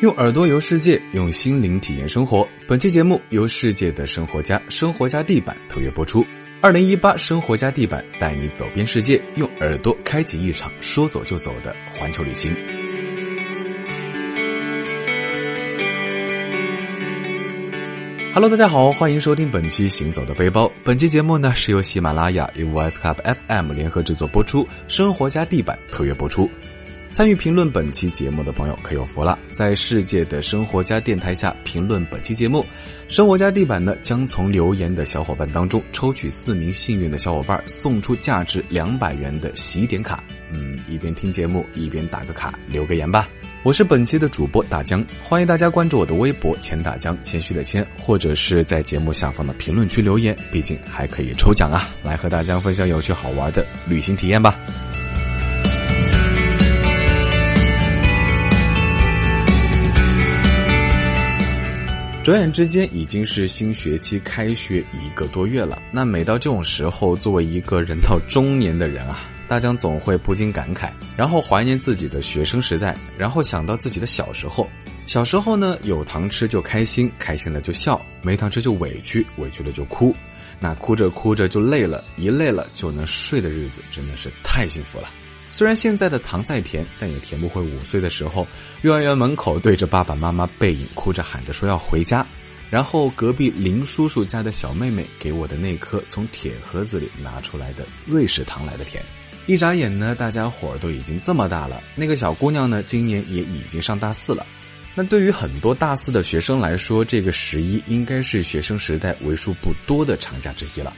用耳朵游世界，用心灵体验生活。本期节目由世界的生活家生活家地板特约播出。二零一八生活家地板带你走遍世界，用耳朵开启一场说走就走的环球旅行。Hello，大家好，欢迎收听本期《行走的背包》。本期节目呢是由喜马拉雅与 Voice Club FM 联合制作播出，生活家地板特约播出。参与评论本期节目的朋友可有福了，在世界的生活家电台下评论本期节目，生活家地板呢将从留言的小伙伴当中抽取四名幸运的小伙伴，送出价值两百元的喜点卡。嗯，一边听节目一边打个卡，留个言吧。我是本期的主播大江，欢迎大家关注我的微博“钱大江”，谦虚的谦，或者是在节目下方的评论区留言，毕竟还可以抽奖啊！来和大家分享有趣好玩的旅行体验吧。转眼之间已经是新学期开学一个多月了。那每到这种时候，作为一个人到中年的人啊，大江总会不禁感慨，然后怀念自己的学生时代，然后想到自己的小时候。小时候呢，有糖吃就开心，开心了就笑；没糖吃就委屈，委屈了就哭。那哭着哭着就累了，一累了就能睡的日子，真的是太幸福了。虽然现在的糖再甜，但也甜不回五岁的时候，幼儿园门口对着爸爸妈妈背影哭着喊着说要回家，然后隔壁林叔叔家的小妹妹给我的那颗从铁盒子里拿出来的瑞士糖来的甜。一眨眼呢，大家伙儿都已经这么大了，那个小姑娘呢，今年也已经上大四了。那对于很多大四的学生来说，这个十一应该是学生时代为数不多的长假之一了。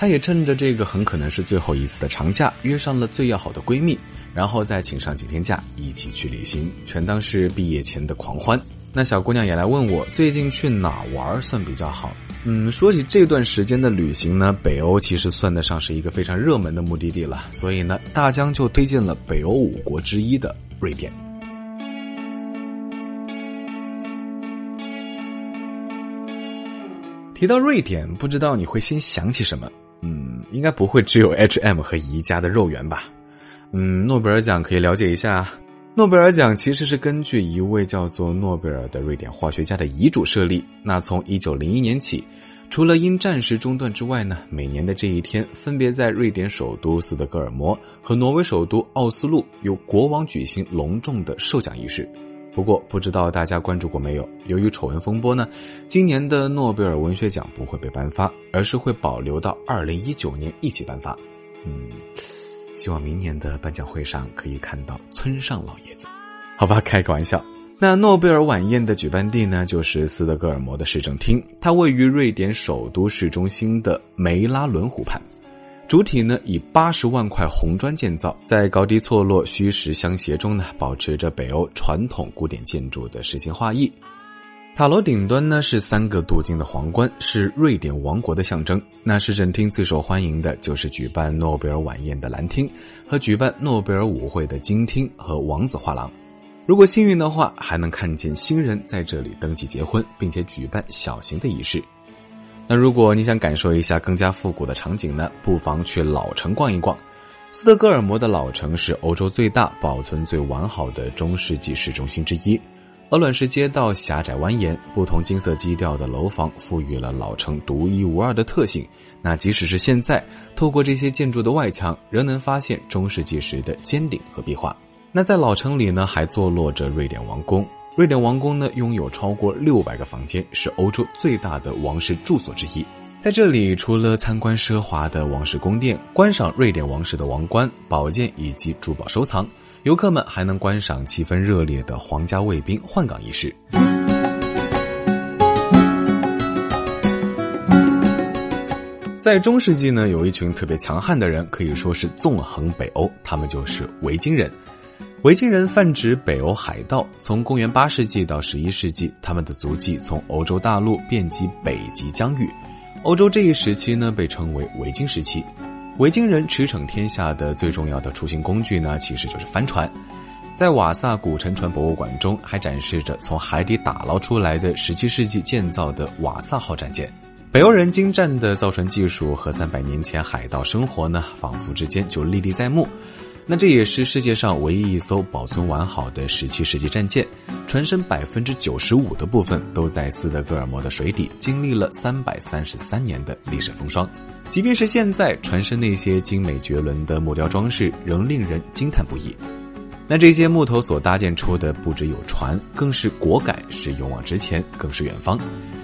她也趁着这个很可能是最后一次的长假，约上了最要好的闺蜜，然后再请上几天假，一起去旅行，全当是毕业前的狂欢。那小姑娘也来问我，最近去哪玩算比较好？嗯，说起这段时间的旅行呢，北欧其实算得上是一个非常热门的目的地了，所以呢，大江就推荐了北欧五国之一的瑞典。提到瑞典，不知道你会先想起什么？嗯，应该不会只有 H&M 和宜家的肉圆吧？嗯，诺贝尔奖可以了解一下。诺贝尔奖其实是根据一位叫做诺贝尔的瑞典化学家的遗嘱设立。那从一九零一年起，除了因战时中断之外呢，每年的这一天，分别在瑞典首都斯德哥尔摩和挪威首都奥斯陆，由国王举行隆重的授奖仪式。不过，不知道大家关注过没有？由于丑闻风波呢，今年的诺贝尔文学奖不会被颁发，而是会保留到二零一九年一起颁发。嗯，希望明年的颁奖会上可以看到村上老爷子。好吧，开个玩笑。那诺贝尔晚宴的举办地呢，就是斯德哥尔摩的市政厅，它位于瑞典首都市中心的梅拉伦湖畔。主体呢以八十万块红砖建造，在高低错落、虚实相协中呢，保持着北欧传统古典建筑的诗情画意。塔楼顶端呢是三个镀金的皇冠，是瑞典王国的象征。那市政厅最受欢迎的就是举办诺贝尔晚宴的蓝厅，和举办诺贝尔舞会的金厅和王子画廊。如果幸运的话，还能看见新人在这里登记结婚，并且举办小型的仪式。那如果你想感受一下更加复古的场景呢，不妨去老城逛一逛。斯德哥尔摩的老城是欧洲最大、保存最完好的中世纪市中心之一。鹅卵石街道狭窄蜿蜒，不同金色基调的楼房赋予了老城独一无二的特性。那即使是现在，透过这些建筑的外墙，仍能发现中世纪时的尖顶和壁画。那在老城里呢，还坐落着瑞典王宫。瑞典王宫呢，拥有超过六百个房间，是欧洲最大的王室住所之一。在这里，除了参观奢华的王室宫殿，观赏瑞典王室的王冠、宝剑以及珠宝收藏，游客们还能观赏气氛热烈的皇家卫兵换岗仪式。在中世纪呢，有一群特别强悍的人，可以说是纵横北欧，他们就是维京人。维京人泛指北欧海盗，从公元八世纪到十一世纪，他们的足迹从欧洲大陆遍及北极疆域。欧洲这一时期呢，被称为维京时期。维京人驰骋天下的最重要的出行工具呢，其实就是帆船。在瓦萨古沉船博物馆中，还展示着从海底打捞出来的十七世纪建造的瓦萨号战舰。北欧人精湛的造船技术和三百年前海盗生活呢，仿佛之间就历历在目。那这也是世界上唯一一艘保存完好的十七世纪战舰，船身百分之九十五的部分都在斯德哥尔摩的水底，经历了三百三十三年的历史风霜。即便是现在，船身那些精美绝伦的木雕装饰仍令人惊叹不已。那这些木头所搭建出的不只有船，更是果敢，是勇往直前，更是远方。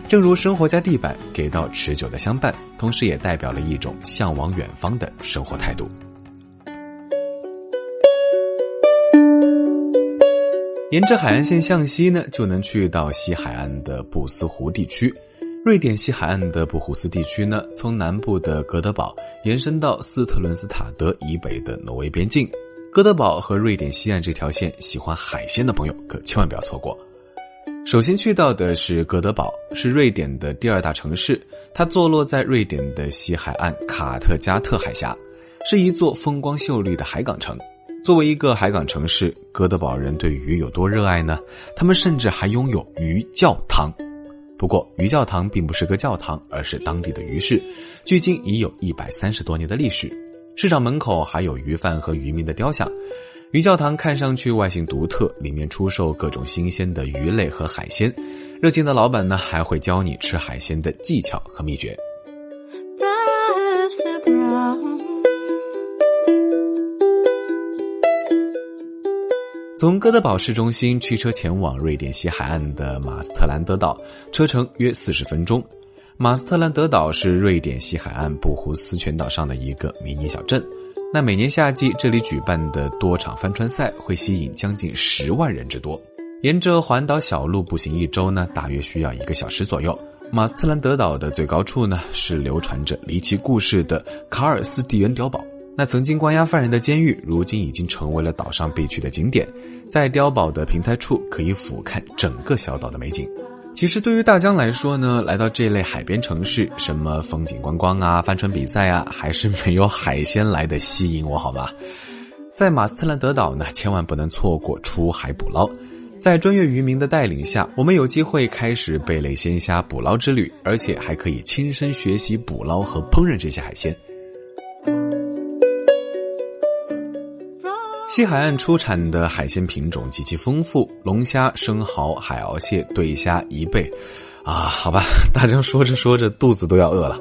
正如生活家地板给到持久的相伴，同时也代表了一种向往远方的生活态度。沿着海岸线向西呢，就能去到西海岸的布斯湖地区。瑞典西海岸的布胡斯地区呢，从南部的哥德堡延伸到斯特伦斯塔德以北的挪威边境。哥德堡和瑞典西岸这条线，喜欢海鲜的朋友可千万不要错过。首先去到的是哥德堡，是瑞典的第二大城市，它坐落在瑞典的西海岸卡特加特海峡，是一座风光秀丽的海港城。作为一个海港城市，哥德堡人对鱼有多热爱呢？他们甚至还拥有鱼教堂。不过，鱼教堂并不是个教堂，而是当地的鱼市，距今已有一百三十多年的历史。市场门口还有鱼贩和渔民的雕像。鱼教堂看上去外形独特，里面出售各种新鲜的鱼类和海鲜。热情的老板呢，还会教你吃海鲜的技巧和秘诀。从哥德堡市中心驱车前往瑞典西海岸的马斯特兰德岛，车程约四十分钟。马斯特兰德岛是瑞典西海岸布胡斯群岛上的一个迷你小镇。那每年夏季这里举办的多场帆船赛会吸引将近十万人之多。沿着环岛小路步行一周呢，大约需要一个小时左右。马斯特兰德岛的最高处呢，是流传着离奇故事的卡尔斯蒂恩碉堡。那曾经关押犯人的监狱，如今已经成为了岛上必去的景点。在碉堡的平台处，可以俯瞰整个小岛的美景。其实对于大江来说呢，来到这类海边城市，什么风景观光啊、帆船比赛啊，还是没有海鲜来的吸引我，好吗？在马斯特兰德岛呢，千万不能错过出海捕捞。在专业渔民的带领下，我们有机会开始贝类鲜虾捕捞之旅，而且还可以亲身学习捕捞和烹饪这些海鲜。西海岸出产的海鲜品种极其丰富，龙虾、生蚝、海鳌蟹、对虾、贻贝，啊，好吧，大江说着说着肚子都要饿了，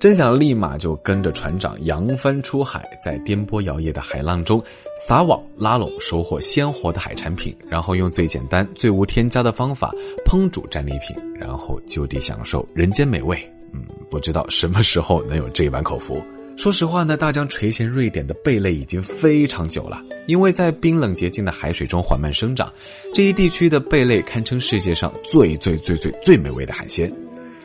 真想立马就跟着船长扬帆出海，在颠簸摇曳的海浪中撒网拉拢，收获鲜活的海产品，然后用最简单、最无添加的方法烹煮战利品，然后就地享受人间美味。嗯，不知道什么时候能有这般口福。说实话呢，大江垂涎瑞典的贝类已经非常久了，因为在冰冷洁净的海水中缓慢生长，这一地区的贝类堪称世界上最最最最最美味的海鲜。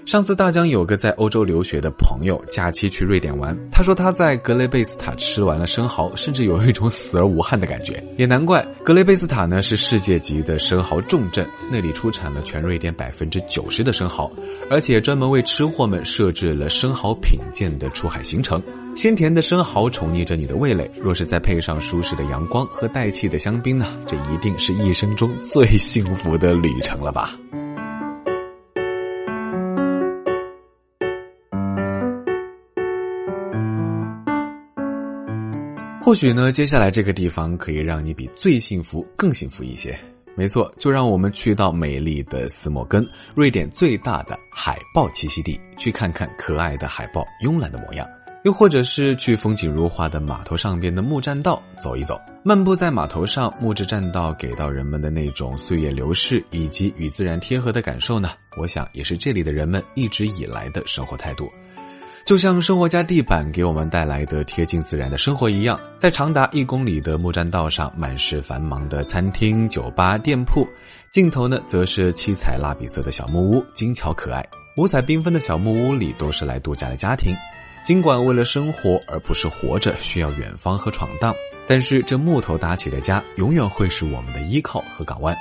上次大江有个在欧洲留学的朋友，假期去瑞典玩。他说他在格雷贝斯塔吃完了生蚝，甚至有一种死而无憾的感觉。也难怪，格雷贝斯塔呢是世界级的生蚝重镇，那里出产了全瑞典百分之九十的生蚝，而且专门为吃货们设置了生蚝品鉴的出海行程。鲜甜的生蚝宠溺着你的味蕾，若是再配上舒适的阳光和带气的香槟呢，这一定是一生中最幸福的旅程了吧。或许呢，接下来这个地方可以让你比最幸福更幸福一些。没错，就让我们去到美丽的斯莫根，瑞典最大的海豹栖息地，去看看可爱的海豹慵懒的模样。又或者是去风景如画的码头上边的木栈道走一走，漫步在码头上，木质栈道给到人们的那种岁月流逝以及与自然贴合的感受呢，我想也是这里的人们一直以来的生活态度。就像生活家地板给我们带来的贴近自然的生活一样，在长达一公里的木栈道上，满是繁忙的餐厅、酒吧、店铺，尽头呢，则是七彩蜡笔色的小木屋，精巧可爱。五彩缤纷的小木屋里，都是来度假的家庭。尽管为了生活而不是活着需要远方和闯荡，但是这木头搭起的家，永远会是我们的依靠和港湾。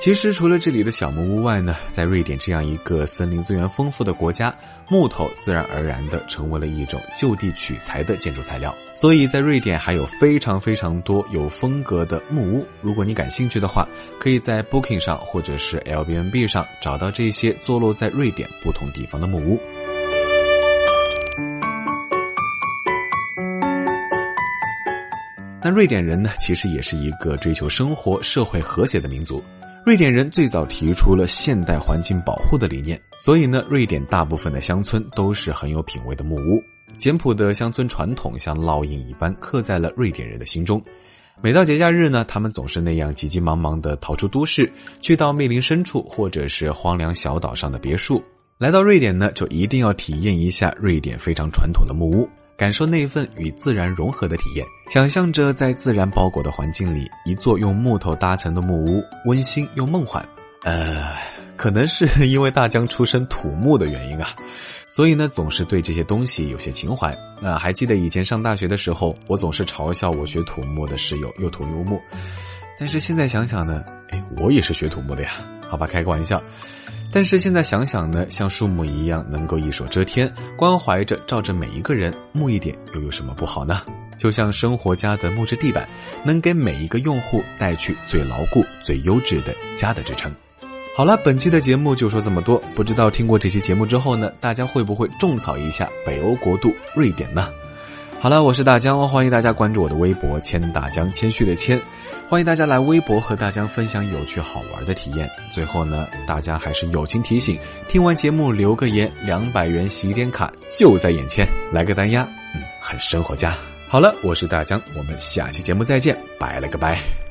其实，除了这里的小木屋外呢，在瑞典这样一个森林资源丰富的国家，木头自然而然的成为了一种就地取材的建筑材料。所以在瑞典还有非常非常多有风格的木屋。如果你感兴趣的话，可以在 Booking 上或者是 Airbnb 上找到这些坐落在瑞典不同地方的木屋。那瑞典人呢，其实也是一个追求生活、社会和谐的民族。瑞典人最早提出了现代环境保护的理念，所以呢，瑞典大部分的乡村都是很有品位的木屋。简朴的乡村传统像烙印一般刻在了瑞典人的心中。每到节假日呢，他们总是那样急急忙忙地逃出都市，去到密林深处或者是荒凉小岛上的别墅。来到瑞典呢，就一定要体验一下瑞典非常传统的木屋。感受那份与自然融合的体验，想象着在自然包裹的环境里，一座用木头搭成的木屋，温馨又梦幻。呃，可能是因为大江出身土木的原因啊，所以呢，总是对这些东西有些情怀。那还记得以前上大学的时候，我总是嘲笑我学土木的室友又土又木，但是现在想想呢，哎，我也是学土木的呀。好吧，开个玩笑。但是现在想想呢，像树木一样能够一手遮天，关怀着照着每一个人，木一点又有什么不好呢？就像生活家的木质地板，能给每一个用户带去最牢固、最优质的家的支撑。好了，本期的节目就说这么多。不知道听过这期节目之后呢，大家会不会种草一下北欧国度瑞典呢？好了，我是大江，欢迎大家关注我的微博“谦大江”，谦虚的谦。欢迎大家来微博和大家分享有趣好玩的体验。最后呢，大家还是友情提醒：听完节目留个言，两百元洗点卡就在眼前，来个单押，嗯，很生活家。好了，我是大江，我们下期节目再见，拜了个拜。